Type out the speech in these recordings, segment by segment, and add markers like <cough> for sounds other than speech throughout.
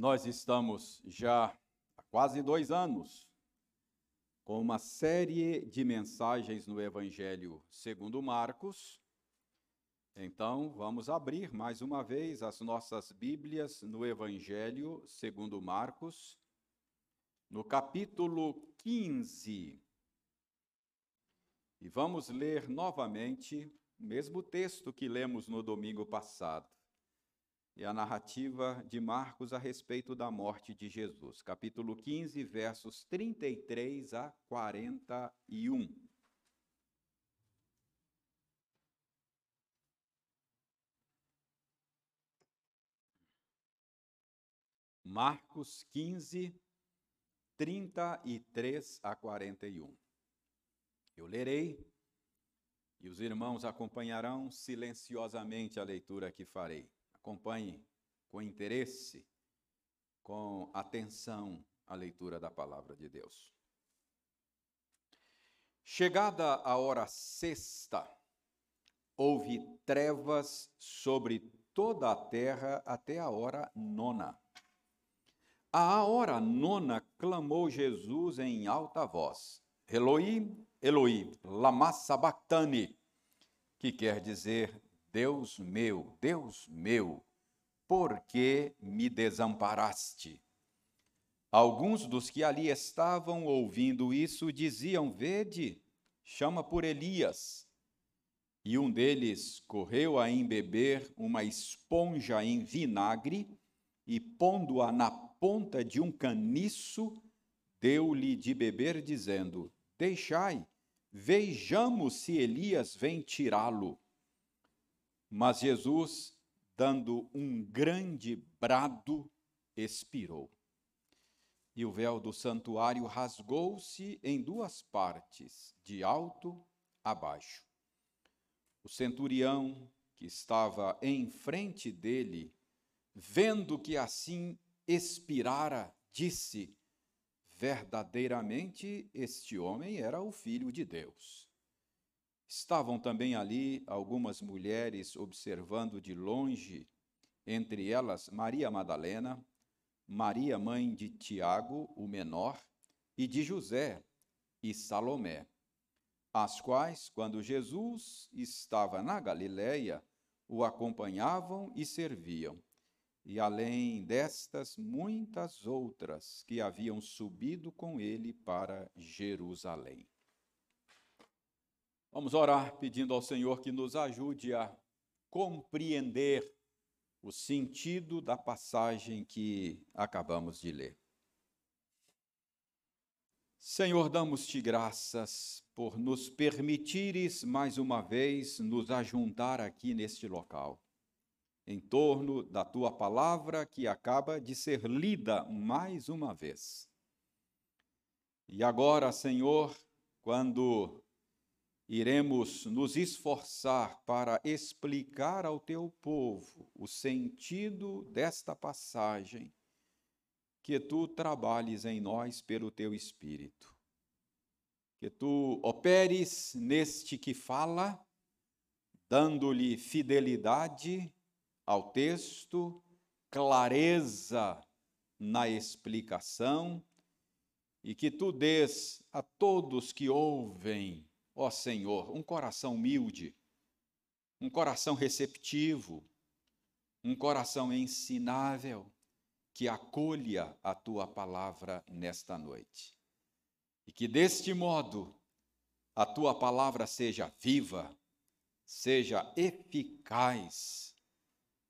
Nós estamos já há quase dois anos com uma série de mensagens no Evangelho segundo Marcos. Então, vamos abrir mais uma vez as nossas Bíblias no Evangelho segundo Marcos, no capítulo 15. E vamos ler novamente o mesmo texto que lemos no domingo passado e a narrativa de Marcos a respeito da morte de Jesus, capítulo 15, versos 33 a 41. Marcos 15, 33 a 41. Eu lerei e os irmãos acompanharão silenciosamente a leitura que farei. Acompanhe com interesse, com atenção a leitura da palavra de Deus. Chegada a hora sexta, houve trevas sobre toda a terra até a hora nona. À hora nona clamou Jesus em alta voz: Eloi, Eloi, lama sabachthani, que quer dizer Deus meu, Deus meu, por que me desamparaste? Alguns dos que ali estavam ouvindo isso diziam: Vede, chama por Elias. E um deles correu a embeber uma esponja em vinagre e, pondo-a na ponta de um caniço, deu-lhe de beber, dizendo: Deixai, vejamos se Elias vem tirá-lo. Mas Jesus, dando um grande brado, expirou. E o véu do santuário rasgou-se em duas partes, de alto a baixo. O centurião, que estava em frente dele, vendo que assim expirara, disse: Verdadeiramente este homem era o filho de Deus. Estavam também ali algumas mulheres observando de longe, entre elas Maria Madalena, Maria, mãe de Tiago, o menor, e de José e Salomé, as quais, quando Jesus estava na Galiléia, o acompanhavam e serviam. E além destas, muitas outras que haviam subido com ele para Jerusalém. Vamos orar pedindo ao Senhor que nos ajude a compreender o sentido da passagem que acabamos de ler. Senhor, damos-te graças por nos permitires mais uma vez nos ajuntar aqui neste local, em torno da tua palavra que acaba de ser lida mais uma vez. E agora, Senhor, quando iremos nos esforçar para explicar ao teu povo o sentido desta passagem, que tu trabalhes em nós pelo teu Espírito. Que tu operes neste que fala, dando-lhe fidelidade ao texto, clareza na explicação, e que tu des a todos que ouvem ó Senhor, um coração humilde, um coração receptivo, um coração ensinável, que acolha a tua palavra nesta noite. E que deste modo a tua palavra seja viva, seja eficaz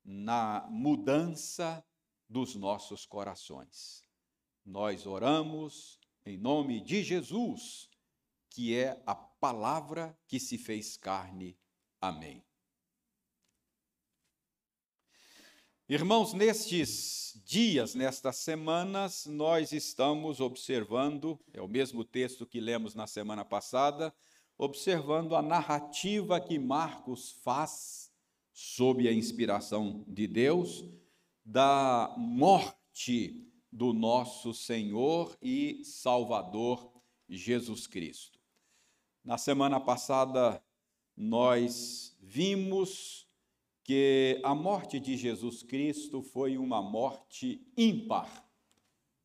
na mudança dos nossos corações. Nós oramos em nome de Jesus, que é a palavra que se fez carne. Amém. Irmãos, nestes dias, nestas semanas, nós estamos observando, é o mesmo texto que lemos na semana passada, observando a narrativa que Marcos faz, sob a inspiração de Deus, da morte do nosso Senhor e Salvador Jesus Cristo. Na semana passada, nós vimos que a morte de Jesus Cristo foi uma morte ímpar,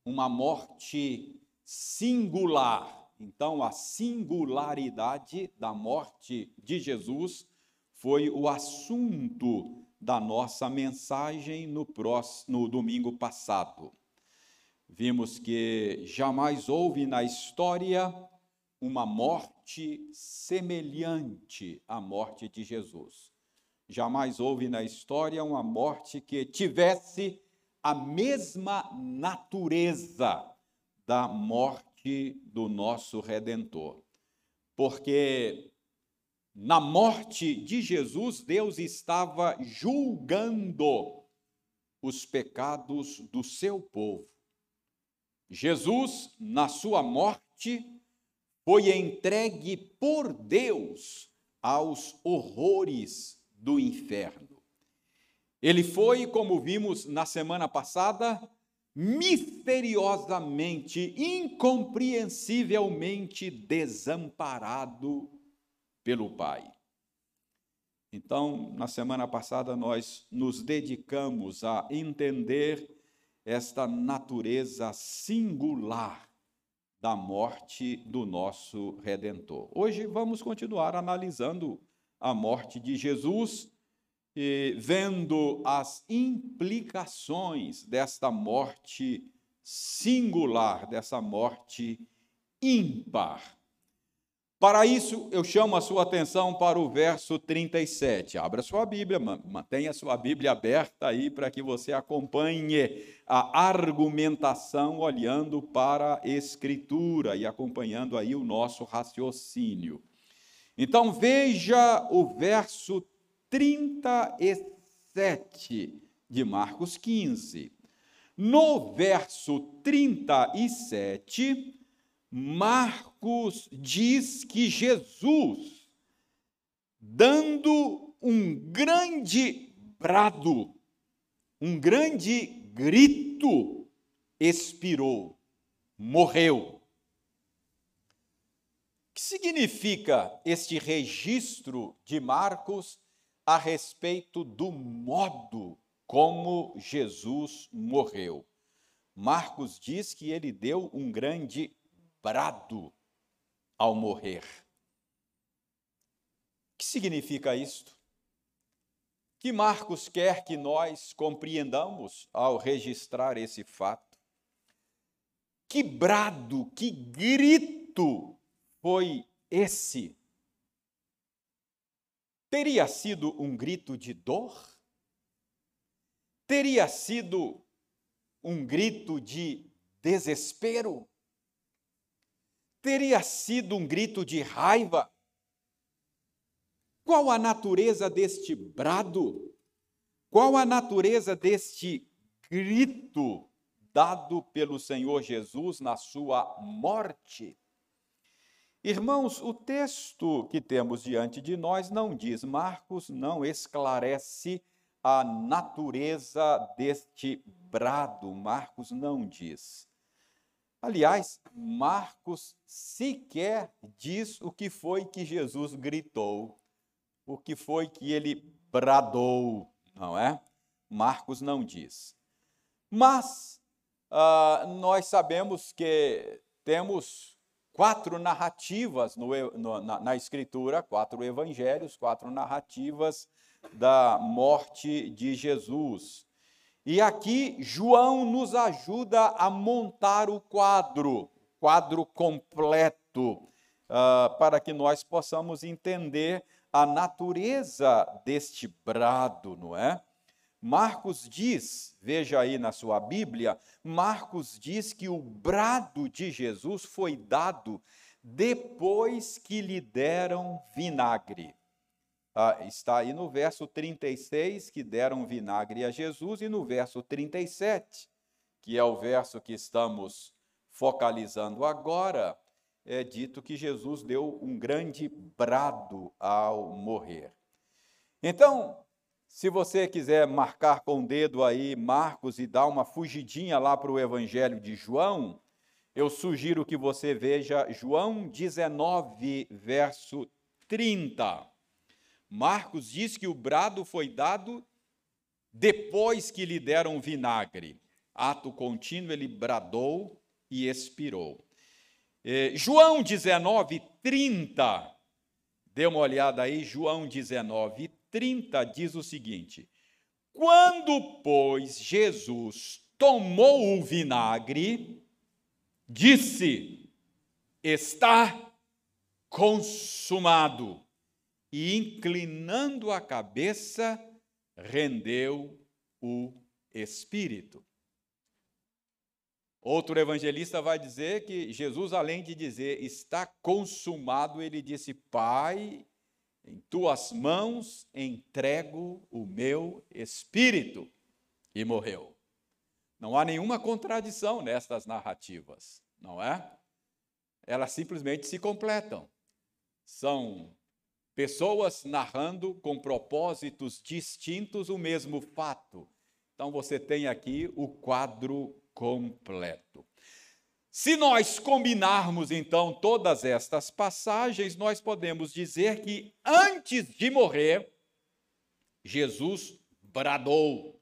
uma morte singular. Então, a singularidade da morte de Jesus foi o assunto da nossa mensagem no, próximo, no domingo passado. Vimos que jamais houve na história uma morte semelhante à morte de Jesus. Jamais houve na história uma morte que tivesse a mesma natureza da morte do nosso redentor. Porque na morte de Jesus, Deus estava julgando os pecados do seu povo. Jesus, na sua morte, foi entregue por Deus aos horrores do inferno. Ele foi, como vimos na semana passada, misteriosamente, incompreensivelmente desamparado pelo Pai. Então, na semana passada, nós nos dedicamos a entender esta natureza singular da morte do nosso Redentor. Hoje vamos continuar analisando a morte de Jesus e vendo as implicações desta morte singular, dessa morte ímpar. Para isso, eu chamo a sua atenção para o verso 37. Abra sua Bíblia, mantenha sua Bíblia aberta aí para que você acompanhe a argumentação olhando para a Escritura e acompanhando aí o nosso raciocínio. Então, veja o verso 37 de Marcos 15. No verso 37, Marcos diz que Jesus, dando um grande brado, um grande grito, expirou, morreu. O que significa este registro de Marcos a respeito do modo como Jesus morreu? Marcos diz que ele deu um grande brado ao morrer. O que significa isto? Que Marcos quer que nós compreendamos ao registrar esse fato? Que brado, que grito foi esse? Teria sido um grito de dor? Teria sido um grito de desespero? Teria sido um grito de raiva. Qual a natureza deste brado? Qual a natureza deste grito dado pelo Senhor Jesus na sua morte? Irmãos, o texto que temos diante de nós não diz, Marcos não esclarece a natureza deste brado, Marcos não diz. Aliás, Marcos sequer diz o que foi que Jesus gritou, o que foi que ele bradou, não é? Marcos não diz. Mas uh, nós sabemos que temos quatro narrativas no, no, na, na Escritura, quatro evangelhos, quatro narrativas da morte de Jesus. E aqui João nos ajuda a montar o quadro, quadro completo, uh, para que nós possamos entender a natureza deste brado, não é? Marcos diz, veja aí na sua Bíblia, Marcos diz que o brado de Jesus foi dado depois que lhe deram vinagre. Ah, está aí no verso 36, que deram vinagre a Jesus, e no verso 37, que é o verso que estamos focalizando agora, é dito que Jesus deu um grande brado ao morrer. Então, se você quiser marcar com o dedo aí Marcos e dar uma fugidinha lá para o Evangelho de João, eu sugiro que você veja João 19, verso 30. Marcos diz que o brado foi dado depois que lhe deram vinagre. Ato contínuo, ele bradou e expirou. É, João 19, 30. Dê uma olhada aí, João 19, 30 diz o seguinte: Quando, pois, Jesus tomou o vinagre, disse: Está consumado. E inclinando a cabeça, rendeu o espírito. Outro evangelista vai dizer que Jesus, além de dizer está consumado, ele disse: Pai, em tuas mãos entrego o meu espírito. E morreu. Não há nenhuma contradição nestas narrativas, não é? Elas simplesmente se completam. São pessoas narrando com propósitos distintos o mesmo fato. Então você tem aqui o quadro completo. Se nós combinarmos então todas estas passagens, nós podemos dizer que antes de morrer, Jesus bradou.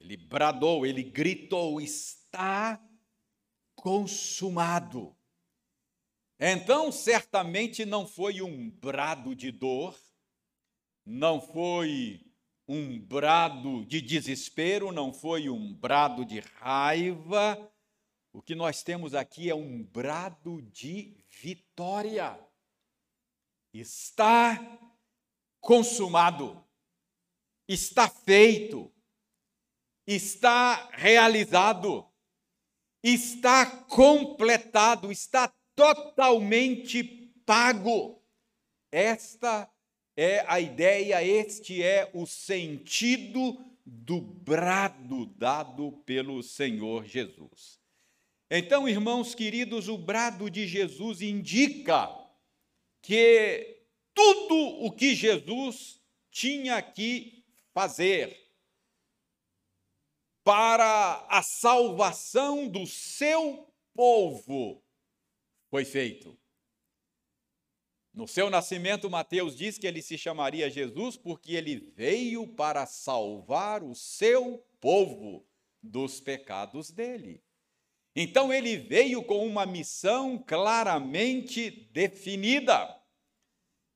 Ele bradou, ele gritou: está consumado. Então, certamente não foi um brado de dor, não foi um brado de desespero, não foi um brado de raiva. O que nós temos aqui é um brado de vitória. Está consumado, está feito, está realizado, está completado, está totalmente pago. Esta é a ideia, este é o sentido do brado dado pelo Senhor Jesus. Então, irmãos queridos, o brado de Jesus indica que tudo o que Jesus tinha que fazer para a salvação do seu povo foi feito. No seu nascimento, Mateus diz que ele se chamaria Jesus porque ele veio para salvar o seu povo dos pecados dele. Então ele veio com uma missão claramente definida.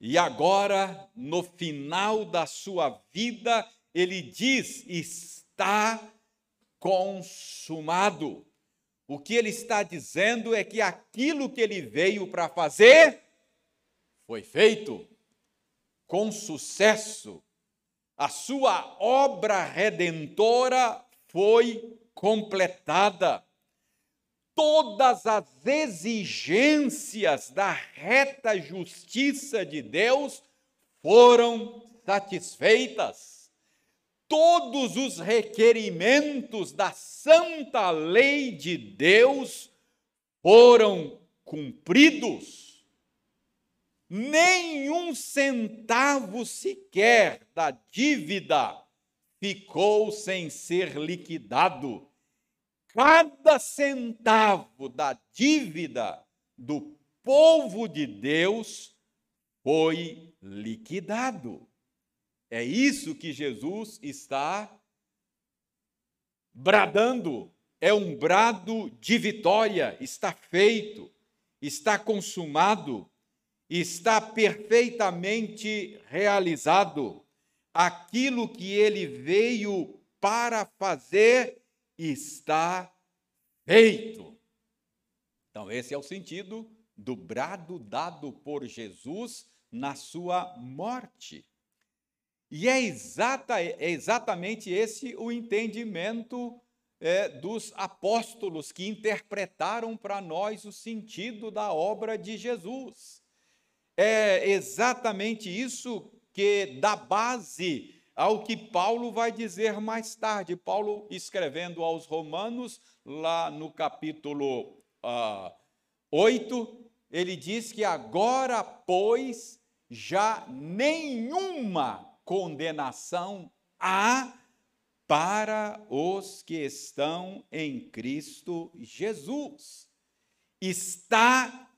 E agora, no final da sua vida, ele diz: está consumado. O que ele está dizendo é que aquilo que ele veio para fazer foi feito com sucesso. A sua obra redentora foi completada. Todas as exigências da reta justiça de Deus foram satisfeitas. Todos os requerimentos da santa lei de Deus foram cumpridos nenhum centavo sequer da dívida ficou sem ser liquidado. Cada centavo da dívida do povo de Deus foi liquidado. É isso que Jesus está bradando. É um brado de vitória. Está feito, está consumado está perfeitamente realizado. Aquilo que ele veio para fazer está feito. Então, esse é o sentido do brado dado por Jesus na sua morte. E é, exata, é exatamente esse o entendimento é, dos apóstolos que interpretaram para nós o sentido da obra de Jesus. É exatamente isso que dá base ao que Paulo vai dizer mais tarde. Paulo, escrevendo aos Romanos, lá no capítulo ah, 8, ele diz que agora, pois, já nenhuma condenação há para os que estão em Cristo Jesus. Está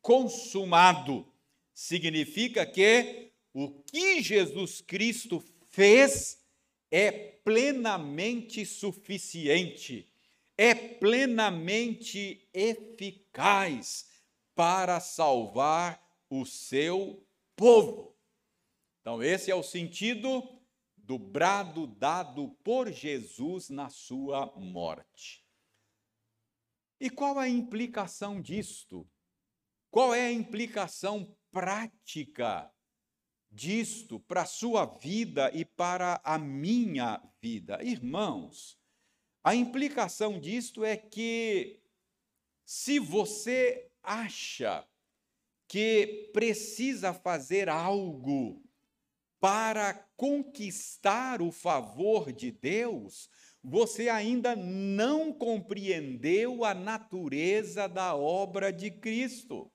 consumado significa que o que Jesus Cristo fez é plenamente suficiente, é plenamente eficaz para salvar o seu povo. Então, esse é o sentido do brado dado por Jesus na sua morte. E qual a implicação disto? Qual é a implicação prática disto para a sua vida e para a minha vida? Irmãos, a implicação disto é que se você acha que precisa fazer algo para conquistar o favor de Deus, você ainda não compreendeu a natureza da obra de Cristo.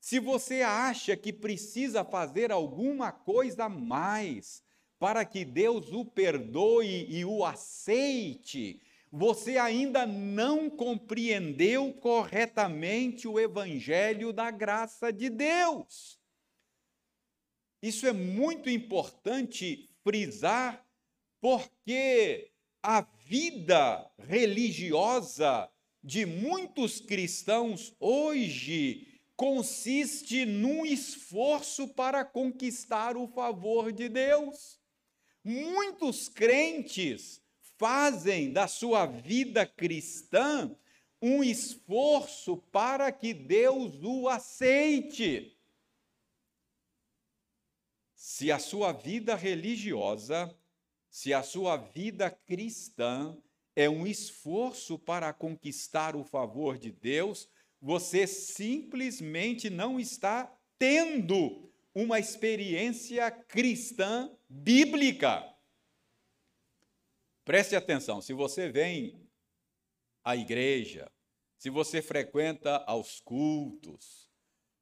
Se você acha que precisa fazer alguma coisa a mais para que Deus o perdoe e o aceite, você ainda não compreendeu corretamente o evangelho da graça de Deus. Isso é muito importante frisar, porque a vida religiosa de muitos cristãos hoje consiste num esforço para conquistar o favor de Deus. Muitos crentes fazem da sua vida cristã um esforço para que Deus o aceite. Se a sua vida religiosa, se a sua vida cristã é um esforço para conquistar o favor de Deus, você simplesmente não está tendo uma experiência cristã bíblica. Preste atenção, se você vem à igreja, se você frequenta aos cultos,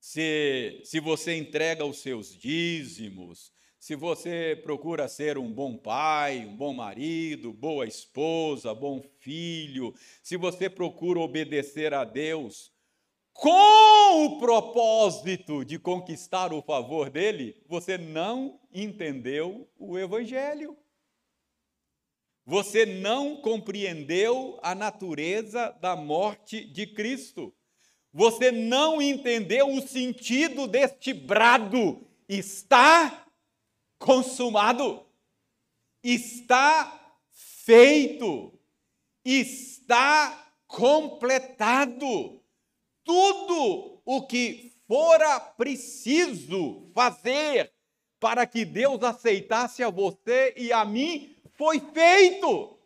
se, se você entrega os seus dízimos, se você procura ser um bom pai, um bom marido, boa esposa, bom filho, se você procura obedecer a Deus com o propósito de conquistar o favor dele, você não entendeu o Evangelho. Você não compreendeu a natureza da morte de Cristo. Você não entendeu o sentido deste brado. Está consumado. Está feito. Está completado. Tudo o que fora preciso fazer para que Deus aceitasse a você e a mim foi feito.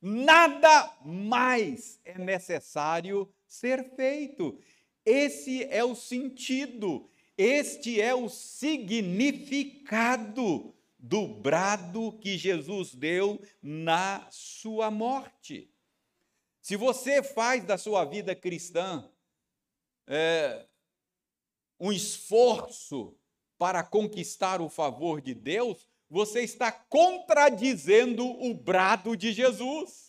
Nada mais é necessário ser feito. Esse é o sentido, este é o significado do brado que Jesus deu na sua morte. Se você faz da sua vida cristã é, um esforço para conquistar o favor de Deus, você está contradizendo o brado de Jesus.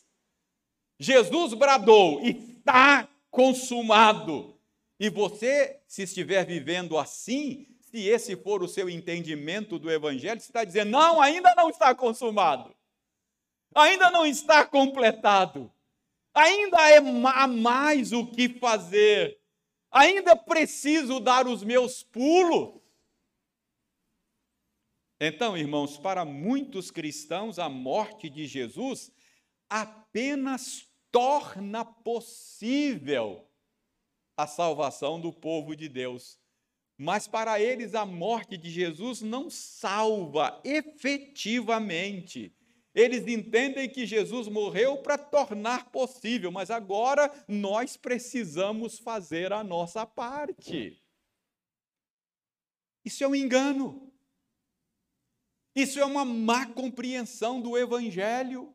Jesus bradou: está consumado. E você, se estiver vivendo assim, se esse for o seu entendimento do Evangelho, está dizendo: não, ainda não está consumado, ainda não está completado, ainda é, há mais o que fazer, ainda preciso dar os meus pulos. Então, irmãos, para muitos cristãos, a morte de Jesus apenas torna possível a salvação do povo de Deus. Mas para eles, a morte de Jesus não salva efetivamente. Eles entendem que Jesus morreu para tornar possível, mas agora nós precisamos fazer a nossa parte. Isso é um engano. Isso é uma má compreensão do Evangelho.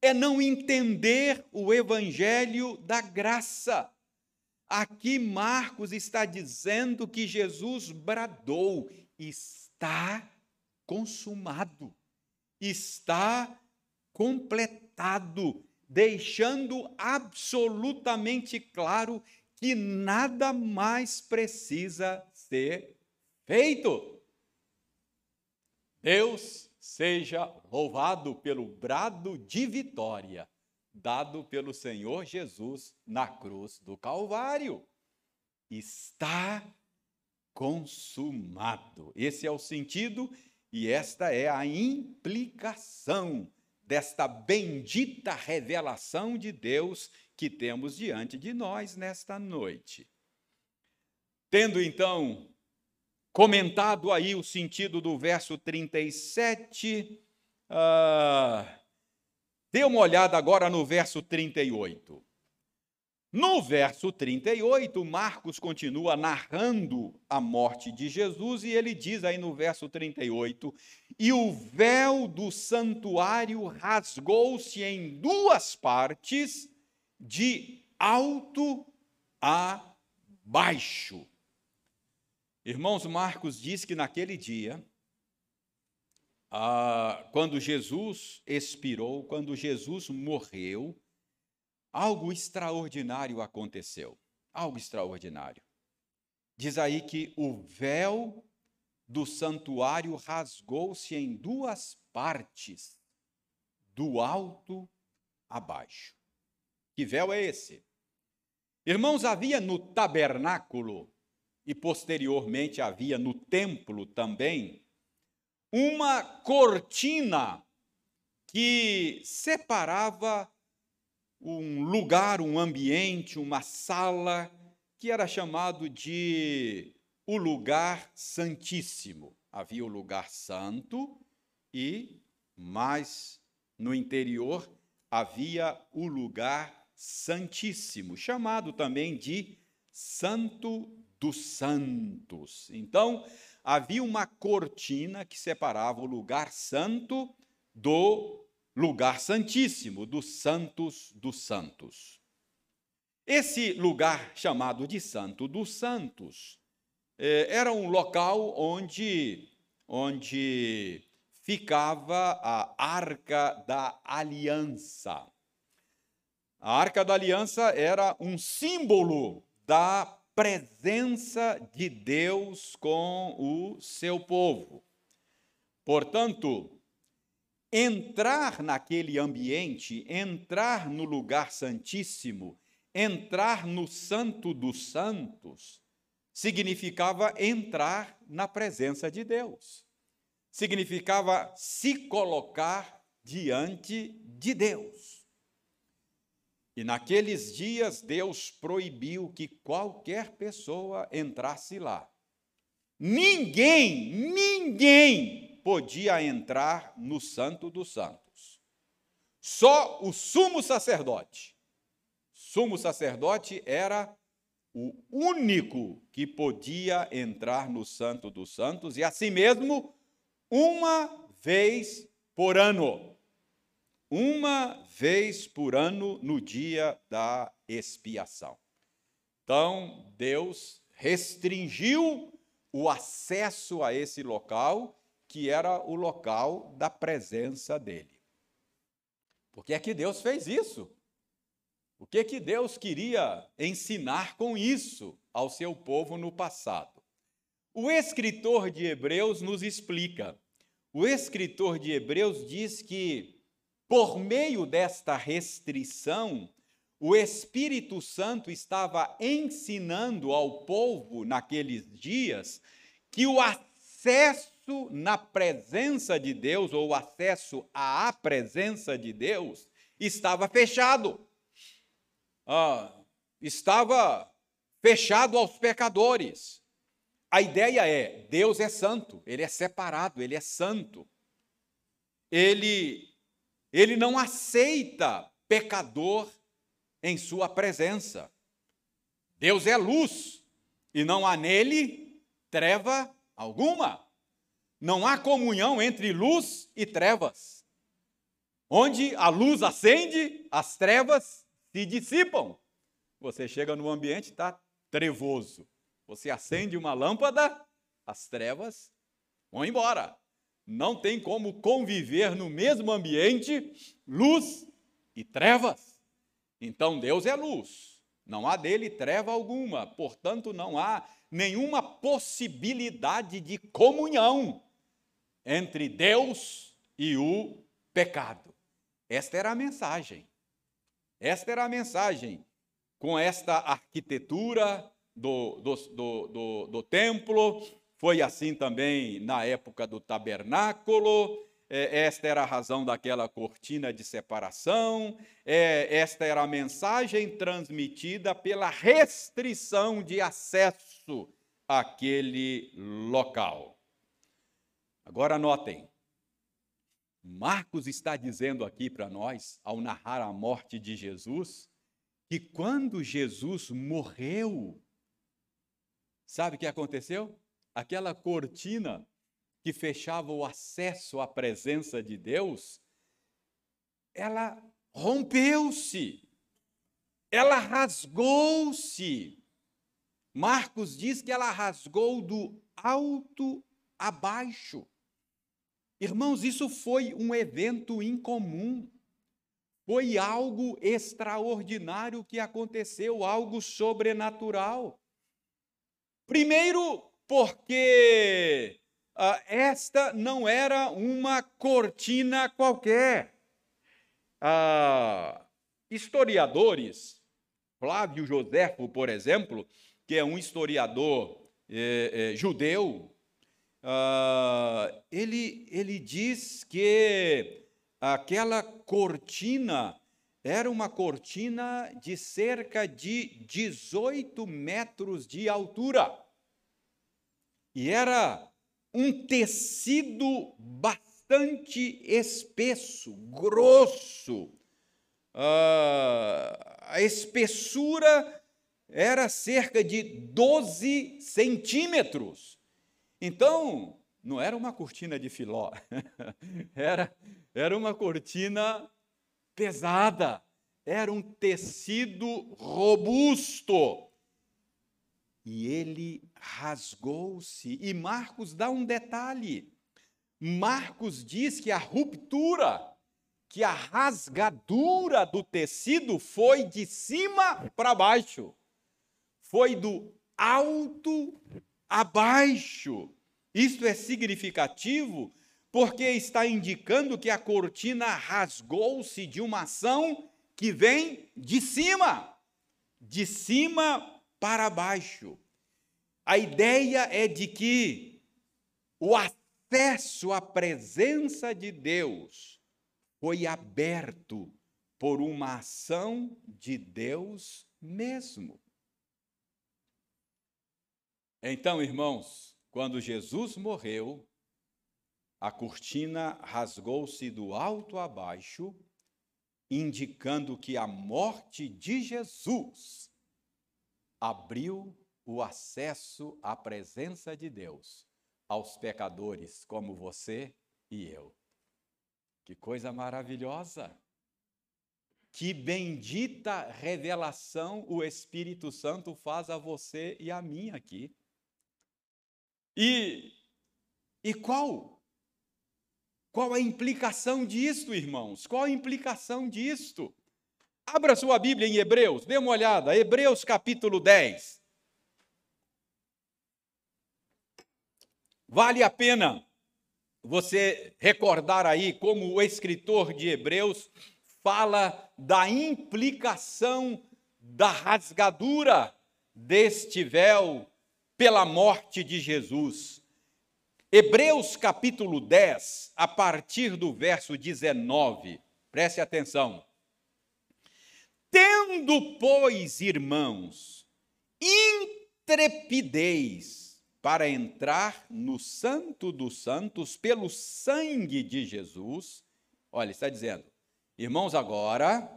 É não entender o Evangelho da graça. Aqui Marcos está dizendo que Jesus bradou: está consumado, está completado, deixando absolutamente claro que nada mais precisa ser feito. Deus seja louvado pelo brado de vitória dado pelo Senhor Jesus na cruz do Calvário. Está consumado. Esse é o sentido e esta é a implicação desta bendita revelação de Deus que temos diante de nós nesta noite. Tendo então comentado aí o sentido do verso 37, uh, dê uma olhada agora no verso 38. No verso 38, Marcos continua narrando a morte de Jesus e ele diz aí no verso 38: E o véu do santuário rasgou-se em duas partes, de alto a baixo. Irmãos, Marcos diz que naquele dia, ah, quando Jesus expirou, quando Jesus morreu, algo extraordinário aconteceu. Algo extraordinário. Diz aí que o véu do santuário rasgou-se em duas partes, do alto a baixo. Que véu é esse? Irmãos, havia no tabernáculo e posteriormente havia no templo também, uma cortina que separava um lugar, um ambiente, uma sala, que era chamado de o lugar santíssimo. Havia o lugar santo e, mais no interior, havia o lugar santíssimo, chamado também de Santo dos santos. Então, havia uma cortina que separava o lugar santo do lugar santíssimo, dos santos dos santos. Esse lugar chamado de Santo dos Santos eh, era um local onde, onde ficava a Arca da Aliança. A Arca da Aliança era um símbolo da presença de Deus com o seu povo. Portanto, entrar naquele ambiente, entrar no lugar santíssimo, entrar no Santo dos Santos, significava entrar na presença de Deus. Significava se colocar diante de Deus. E naqueles dias Deus proibiu que qualquer pessoa entrasse lá. Ninguém, ninguém podia entrar no Santo dos Santos. Só o sumo sacerdote. Sumo sacerdote era o único que podia entrar no Santo dos Santos e assim mesmo uma vez por ano uma vez por ano no dia da expiação. Então, Deus restringiu o acesso a esse local, que era o local da presença dele. Por que é que Deus fez isso? O que é que Deus queria ensinar com isso ao seu povo no passado? O escritor de Hebreus nos explica. O escritor de Hebreus diz que por meio desta restrição, o Espírito Santo estava ensinando ao povo naqueles dias que o acesso na presença de Deus, ou o acesso à presença de Deus, estava fechado. Ah, estava fechado aos pecadores. A ideia é: Deus é santo, ele é separado, ele é santo. Ele ele não aceita pecador em sua presença. Deus é luz e não há nele treva alguma. Não há comunhão entre luz e trevas. Onde a luz acende, as trevas se dissipam. Você chega no ambiente está trevoso. Você acende uma lâmpada, as trevas vão embora não tem como conviver no mesmo ambiente luz e trevas. Então Deus é luz, não há dele treva alguma, portanto não há nenhuma possibilidade de comunhão entre Deus e o pecado. Esta era a mensagem. Esta era a mensagem. Com esta arquitetura do, do, do, do, do templo, foi assim também na época do tabernáculo. É, esta era a razão daquela cortina de separação, é, esta era a mensagem transmitida pela restrição de acesso àquele local. Agora notem, Marcos está dizendo aqui para nós, ao narrar a morte de Jesus, que quando Jesus morreu, sabe o que aconteceu? Aquela cortina que fechava o acesso à presença de Deus, ela rompeu-se, ela rasgou-se. Marcos diz que ela rasgou do alto a baixo. Irmãos, isso foi um evento incomum. Foi algo extraordinário que aconteceu, algo sobrenatural. Primeiro, porque ah, esta não era uma cortina qualquer. Ah, historiadores, Flávio Joséfo, por exemplo, que é um historiador eh, eh, judeu, Uh, ele, ele diz que aquela cortina era uma cortina de cerca de 18 metros de altura. E era um tecido bastante espesso, grosso. Uh, a espessura era cerca de 12 centímetros. Então, não era uma cortina de filó, <laughs> era, era uma cortina pesada, era um tecido robusto. E ele rasgou-se. E Marcos dá um detalhe. Marcos diz que a ruptura, que a rasgadura do tecido foi de cima para baixo. Foi do alto abaixo. Isto é significativo porque está indicando que a cortina rasgou-se de uma ação que vem de cima, de cima para baixo. A ideia é de que o acesso à presença de Deus foi aberto por uma ação de Deus mesmo. Então, irmãos, quando Jesus morreu, a cortina rasgou-se do alto a baixo, indicando que a morte de Jesus abriu o acesso à presença de Deus aos pecadores como você e eu. Que coisa maravilhosa! Que bendita revelação o Espírito Santo faz a você e a mim aqui. E, e qual? Qual a implicação disto, irmãos? Qual a implicação disto? Abra sua Bíblia em Hebreus, dê uma olhada, Hebreus capítulo 10. Vale a pena você recordar aí como o escritor de Hebreus fala da implicação da rasgadura deste véu pela morte de Jesus. Hebreus capítulo 10, a partir do verso 19, preste atenção. Tendo, pois, irmãos, intrepidez para entrar no Santo dos Santos pelo sangue de Jesus, olha, está dizendo, irmãos, agora,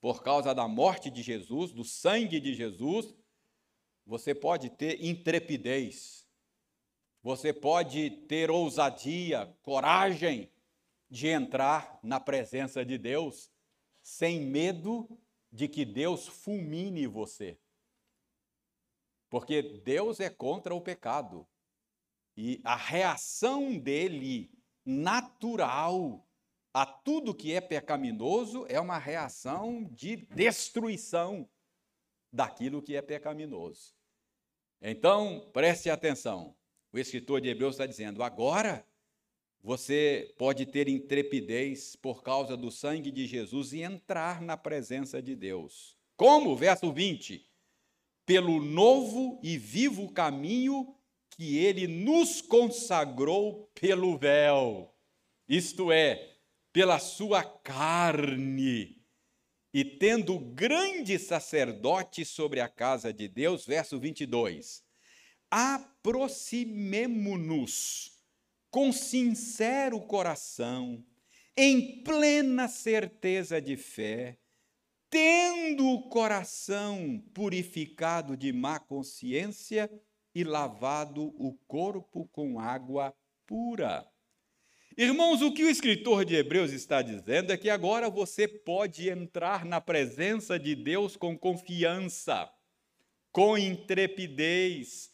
por causa da morte de Jesus, do sangue de Jesus, você pode ter intrepidez, você pode ter ousadia, coragem de entrar na presença de Deus sem medo de que Deus fulmine você. Porque Deus é contra o pecado. E a reação dele natural a tudo que é pecaminoso é uma reação de destruição daquilo que é pecaminoso. Então, preste atenção. O escritor de Hebreus está dizendo: agora você pode ter intrepidez por causa do sangue de Jesus e entrar na presença de Deus. Como? Verso 20. Pelo novo e vivo caminho que ele nos consagrou pelo véu, isto é, pela sua carne e tendo grande sacerdote sobre a casa de Deus, verso 22. Aproximemo-nos com sincero coração, em plena certeza de fé, tendo o coração purificado de má consciência e lavado o corpo com água pura. Irmãos, o que o escritor de Hebreus está dizendo é que agora você pode entrar na presença de Deus com confiança, com intrepidez,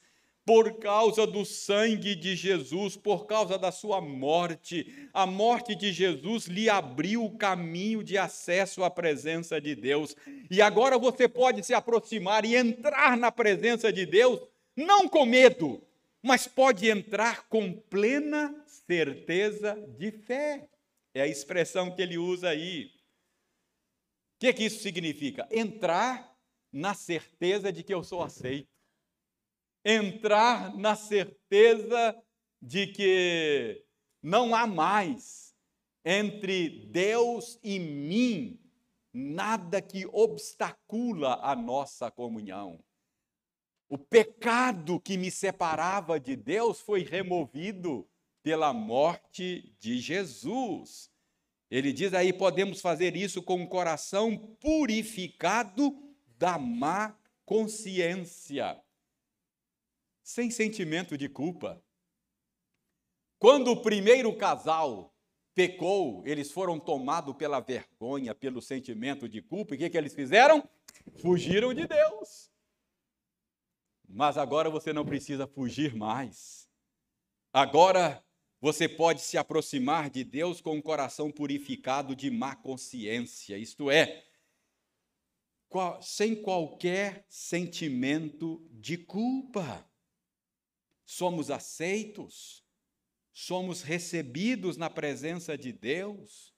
por causa do sangue de Jesus, por causa da sua morte. A morte de Jesus lhe abriu o caminho de acesso à presença de Deus. E agora você pode se aproximar e entrar na presença de Deus, não com medo, mas pode entrar com plena certeza de fé. É a expressão que ele usa aí. O que, que isso significa? Entrar na certeza de que eu sou aceito. Entrar na certeza de que não há mais entre Deus e mim nada que obstacula a nossa comunhão. O pecado que me separava de Deus foi removido pela morte de Jesus. Ele diz aí: podemos fazer isso com o coração purificado da má consciência, sem sentimento de culpa. Quando o primeiro casal pecou, eles foram tomados pela vergonha, pelo sentimento de culpa, e o que, que eles fizeram? Fugiram de Deus. Mas agora você não precisa fugir mais. Agora você pode se aproximar de Deus com um coração purificado de má consciência, isto é, sem qualquer sentimento de culpa. Somos aceitos, somos recebidos na presença de Deus,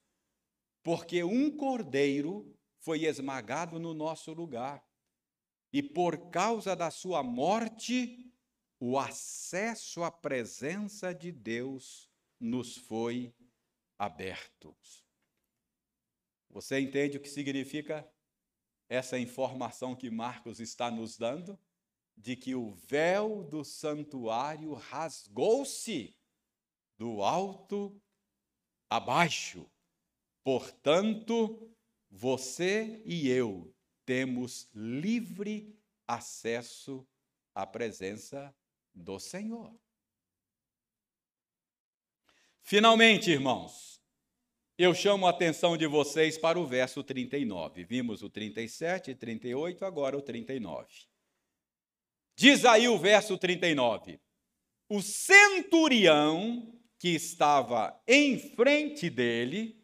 porque um cordeiro foi esmagado no nosso lugar. E por causa da sua morte, o acesso à presença de Deus nos foi aberto. Você entende o que significa essa informação que Marcos está nos dando? De que o véu do santuário rasgou-se do alto abaixo. Portanto, você e eu temos livre acesso à presença do Senhor. Finalmente, irmãos, eu chamo a atenção de vocês para o verso 39. Vimos o 37 e 38, agora o 39. Diz aí o verso 39. O centurião que estava em frente dele,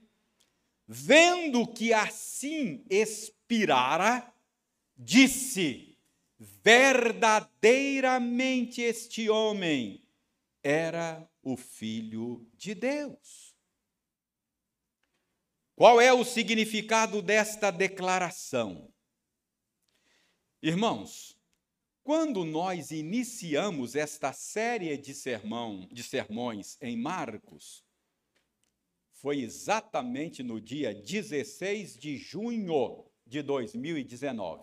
vendo que assim expirara, disse: verdadeiramente este homem era o Filho de Deus. Qual é o significado desta declaração? Irmãos, quando nós iniciamos esta série de, sermão, de sermões em Marcos, foi exatamente no dia 16 de junho de 2019.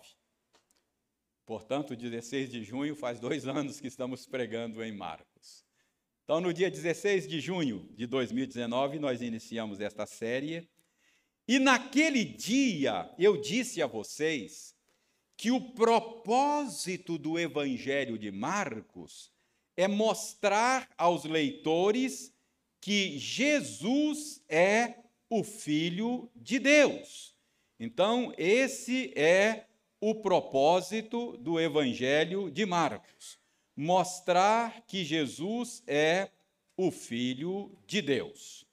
Portanto, 16 de junho faz dois anos que estamos pregando em Marcos. Então, no dia 16 de junho de 2019, nós iniciamos esta série. E naquele dia, eu disse a vocês que o propósito do Evangelho de Marcos é mostrar aos leitores que Jesus é o Filho de Deus. Então, esse é o propósito do Evangelho de Marcos: mostrar que Jesus é o Filho de Deus.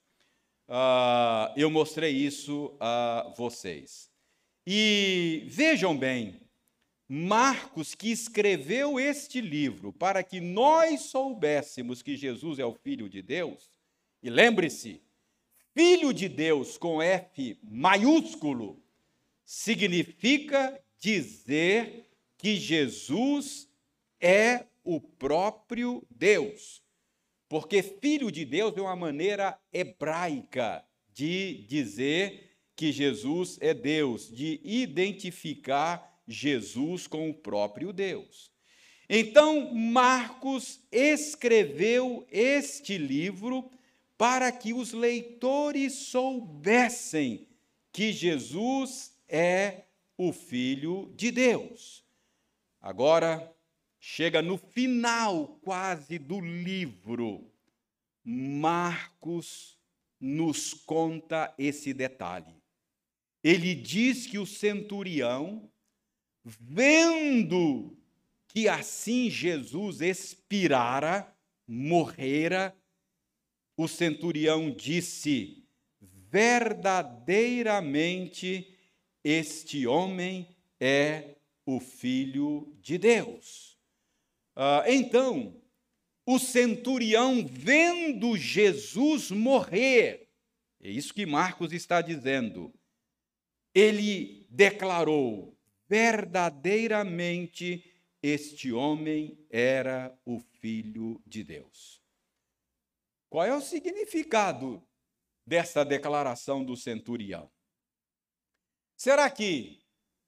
Uh, eu mostrei isso a vocês. E vejam bem, Marcos, que escreveu este livro para que nós soubéssemos que Jesus é o Filho de Deus, E lembre-se, filho de Deus com F maiúsculo significa dizer que Jesus é o próprio Deus. Porque filho de Deus é uma maneira hebraica de dizer que Jesus é Deus, de identificar Jesus com o próprio Deus. Então, Marcos escreveu este livro para que os leitores soubessem que Jesus é o Filho de Deus. Agora, chega no final quase do livro, Marcos nos conta esse detalhe. Ele diz que o centurião, vendo que assim Jesus expirara, morrera, o centurião disse: verdadeiramente este homem é o Filho de Deus. Ah, então, o centurião, vendo Jesus morrer, é isso que Marcos está dizendo, ele declarou: verdadeiramente este homem era o Filho de Deus. Qual é o significado dessa declaração do centurião? Será que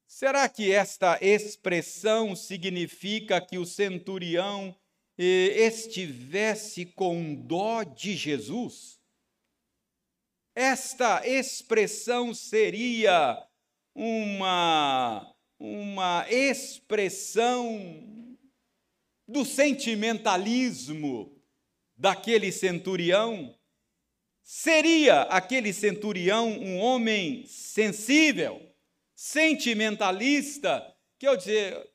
será que esta expressão significa que o centurião eh, estivesse com dó de Jesus? Esta expressão seria uma uma expressão do sentimentalismo daquele centurião? Seria aquele centurião um homem sensível, sentimentalista, que eu dizer,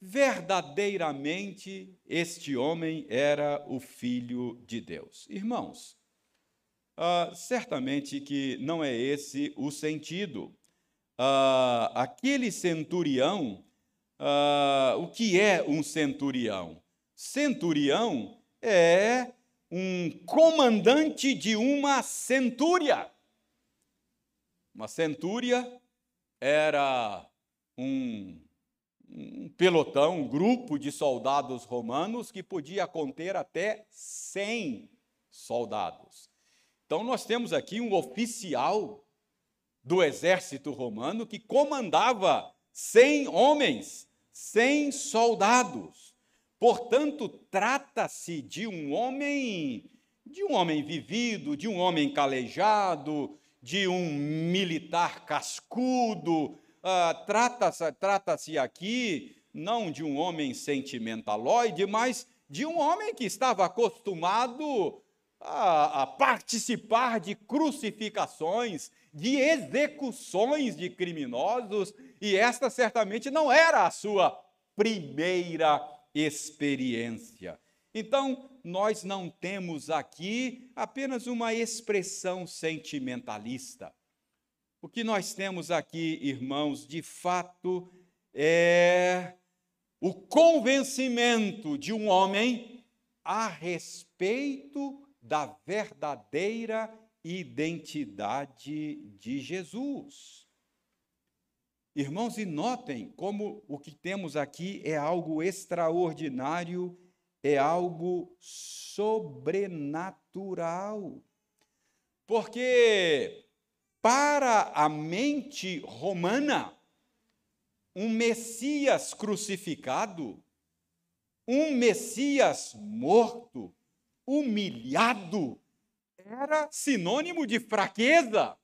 verdadeiramente este homem era o filho de Deus. Irmãos, uh, certamente que não é esse o sentido uh, aquele centurião, uh, o que é um centurião? Centurião é um comandante de uma centúria. Uma centúria era um, um, pelotão, um grupo de soldados romanos que podia conter até 100 soldados. Então, nós temos aqui um oficial do exército romano que comandava 100 homens, 100 soldados. Portanto, trata-se de um homem, de um homem vivido, de um homem calejado, de um militar cascudo. Uh, trata-se trata aqui não de um homem sentimentaloide, mas de um homem que estava acostumado a, a participar de crucificações, de execuções de criminosos, e esta certamente não era a sua primeira experiência. Então, nós não temos aqui apenas uma expressão sentimentalista. O que nós temos aqui, irmãos, de fato é o convencimento de um homem a respeito da verdadeira identidade de Jesus. Irmãos, e notem como o que temos aqui é algo extraordinário, é algo sobrenatural. Porque para a mente romana, um Messias crucificado, um Messias morto, humilhado, era sinônimo de fraqueza.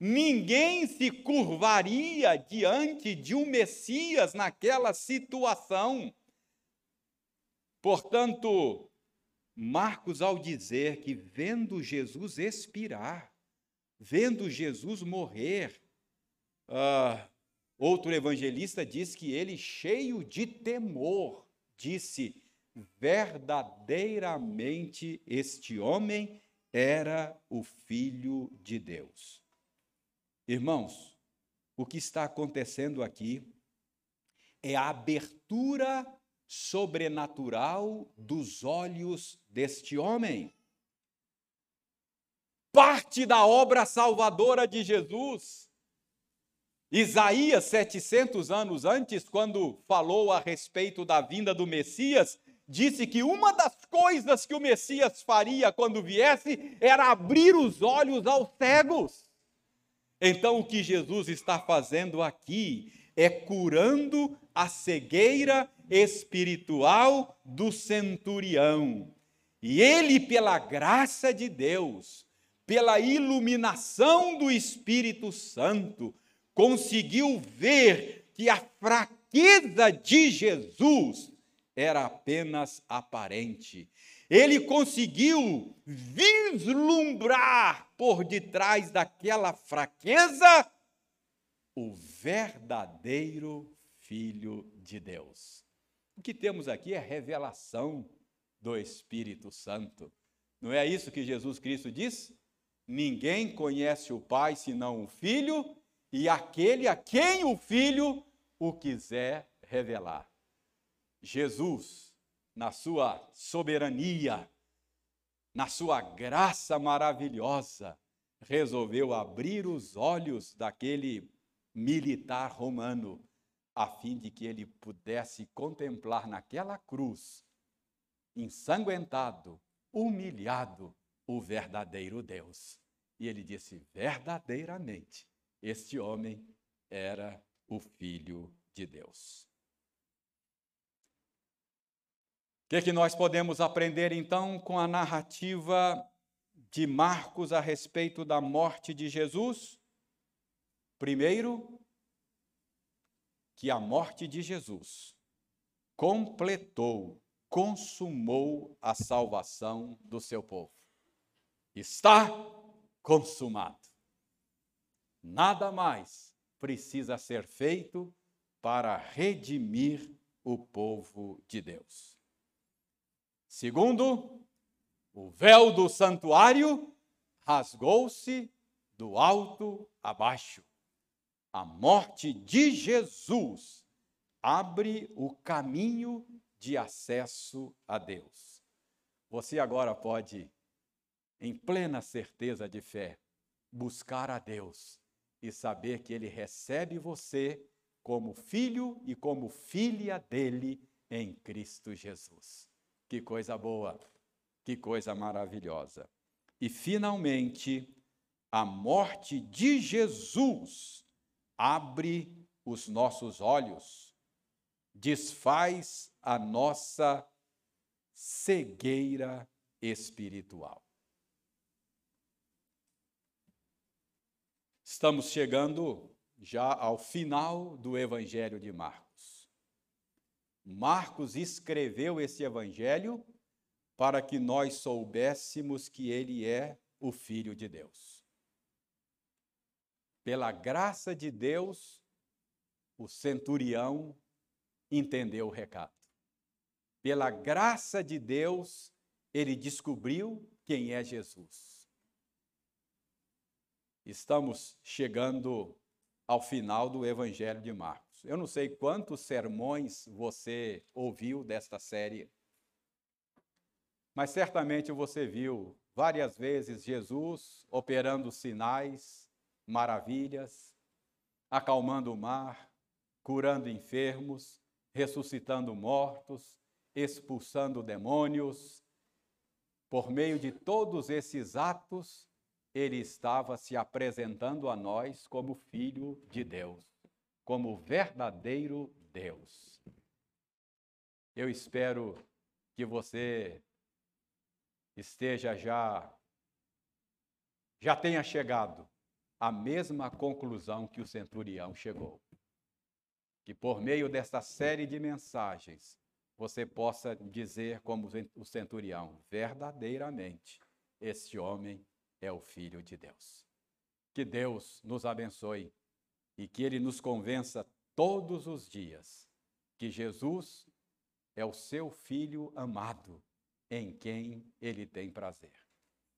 Ninguém se curvaria diante de um Messias naquela situação. Portanto, Marcos, ao dizer que vendo Jesus expirar, vendo Jesus morrer, uh, outro evangelista diz que ele, cheio de temor, disse: verdadeiramente este homem era o Filho de Deus. Irmãos, o que está acontecendo aqui é a abertura sobrenatural dos olhos deste homem. parte da obra salvadora de Jesus. Isaías, 700 anos antes, quando falou a respeito da vinda do Messias, disse que uma das coisas que o Messias faria quando viesse era abrir os olhos aos cegos. Então, o que Jesus está fazendo aqui é curando a cegueira espiritual do centurião. E ele, pela graça de Deus, pela iluminação do Espírito Santo, conseguiu ver que a fraqueza de Jesus era apenas aparente. Ele conseguiu vislumbrar por detrás daquela fraqueza o verdadeiro Filho de Deus. O que temos aqui é revelação do Espírito Santo. Não é isso que Jesus Cristo diz? Ninguém conhece o Pai senão o Filho e aquele a quem o Filho o quiser revelar. Jesus, na sua soberania, na sua graça maravilhosa, resolveu abrir os olhos daquele militar romano, a fim de que ele pudesse contemplar naquela cruz, ensanguentado, humilhado, o verdadeiro Deus. E ele disse: verdadeiramente, este homem era o Filho de Deus. Que, que nós podemos aprender então com a narrativa de Marcos a respeito da morte de Jesus? Primeiro, que a morte de Jesus completou, consumou a salvação do seu povo. Está consumado. Nada mais precisa ser feito para redimir o povo de Deus. Segundo, o véu do santuário rasgou-se do alto a baixo. A morte de Jesus abre o caminho de acesso a Deus. Você agora pode, em plena certeza de fé, buscar a Deus e saber que Ele recebe você como filho e como filha dele em Cristo Jesus. Que coisa boa, que coisa maravilhosa. E finalmente, a morte de Jesus abre os nossos olhos, desfaz a nossa cegueira espiritual. Estamos chegando já ao final do Evangelho de Marcos. Marcos escreveu esse evangelho para que nós soubéssemos que ele é o Filho de Deus. Pela graça de Deus, o centurião entendeu o recado. Pela graça de Deus, ele descobriu quem é Jesus. Estamos chegando ao final do Evangelho de Marcos. Eu não sei quantos sermões você ouviu desta série, mas certamente você viu várias vezes Jesus operando sinais, maravilhas, acalmando o mar, curando enfermos, ressuscitando mortos, expulsando demônios. Por meio de todos esses atos, ele estava se apresentando a nós como filho de Deus como verdadeiro Deus. Eu espero que você esteja já já tenha chegado à mesma conclusão que o centurião chegou. Que por meio desta série de mensagens você possa dizer como o centurião, verdadeiramente este homem é o filho de Deus. Que Deus nos abençoe e que Ele nos convença todos os dias que Jesus é o seu Filho amado, em quem Ele tem prazer.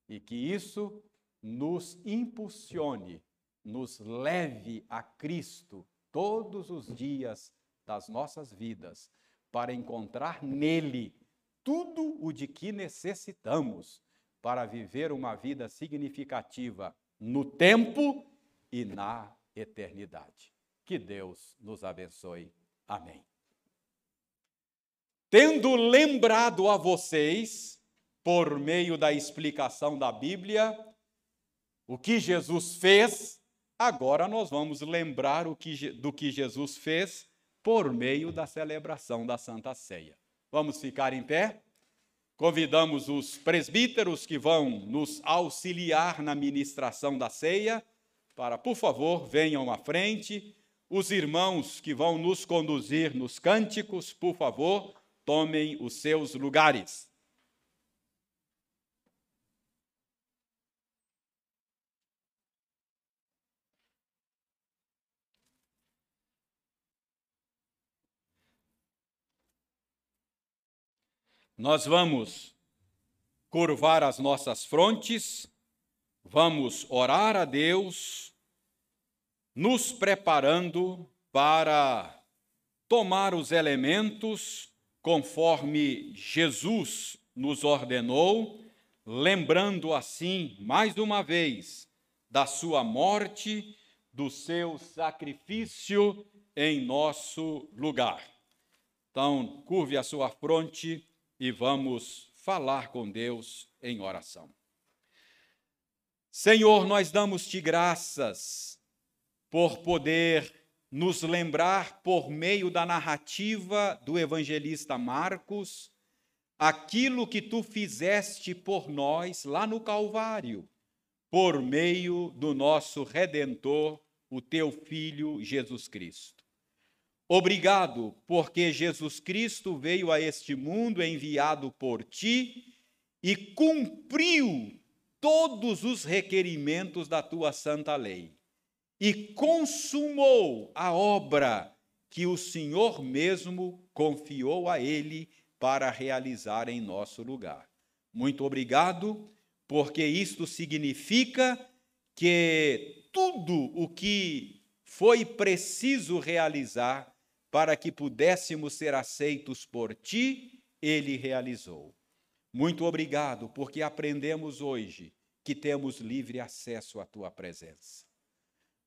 E que isso nos impulsione, nos leve a Cristo todos os dias das nossas vidas, para encontrar nele tudo o de que necessitamos para viver uma vida significativa no tempo e na eternidade. Que Deus nos abençoe. Amém. Tendo lembrado a vocês, por meio da explicação da Bíblia, o que Jesus fez, agora nós vamos lembrar que, do que Jesus fez por meio da celebração da Santa Ceia. Vamos ficar em pé? Convidamos os presbíteros que vão nos auxiliar na ministração da ceia para, por favor, venham à frente. Os irmãos que vão nos conduzir nos cânticos, por favor, tomem os seus lugares. Nós vamos curvar as nossas frontes, vamos orar a Deus, nos preparando para tomar os elementos conforme Jesus nos ordenou, lembrando assim, mais uma vez, da sua morte, do seu sacrifício em nosso lugar. Então, curve a sua fronte e vamos falar com Deus em oração. Senhor, nós damos-te graças por poder nos lembrar, por meio da narrativa do evangelista Marcos, aquilo que tu fizeste por nós lá no Calvário, por meio do nosso Redentor, o teu Filho Jesus Cristo. Obrigado, porque Jesus Cristo veio a este mundo enviado por ti e cumpriu todos os requerimentos da tua santa lei e consumou a obra que o Senhor mesmo confiou a ele para realizar em nosso lugar. Muito obrigado, porque isto significa que tudo o que foi preciso realizar para que pudéssemos ser aceitos por ti, ele realizou. Muito obrigado, porque aprendemos hoje que temos livre acesso à tua presença.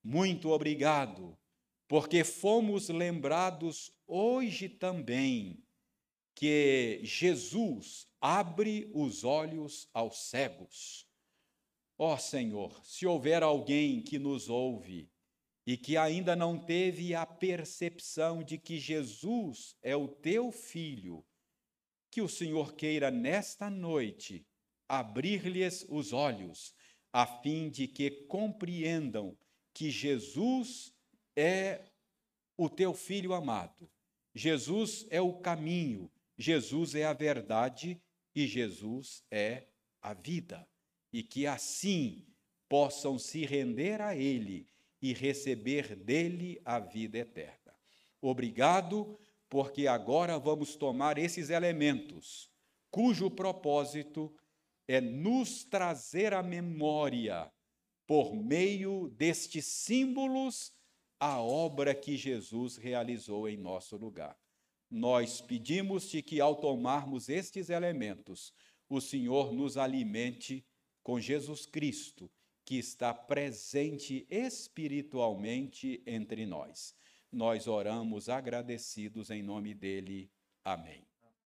Muito obrigado, porque fomos lembrados hoje também que Jesus abre os olhos aos cegos. Ó oh, Senhor, se houver alguém que nos ouve e que ainda não teve a percepção de que Jesus é o teu filho, que o Senhor queira nesta noite abrir-lhes os olhos, a fim de que compreendam que Jesus é o teu filho amado. Jesus é o caminho, Jesus é a verdade e Jesus é a vida. E que assim possam se render a Ele e receber dele a vida eterna. Obrigado, porque agora vamos tomar esses elementos, cujo propósito é nos trazer à memória, por meio destes símbolos, a obra que Jesus realizou em nosso lugar. Nós pedimos-te que, ao tomarmos estes elementos, o Senhor nos alimente com Jesus Cristo que está presente espiritualmente entre nós. Nós oramos agradecidos em nome dele. Amém.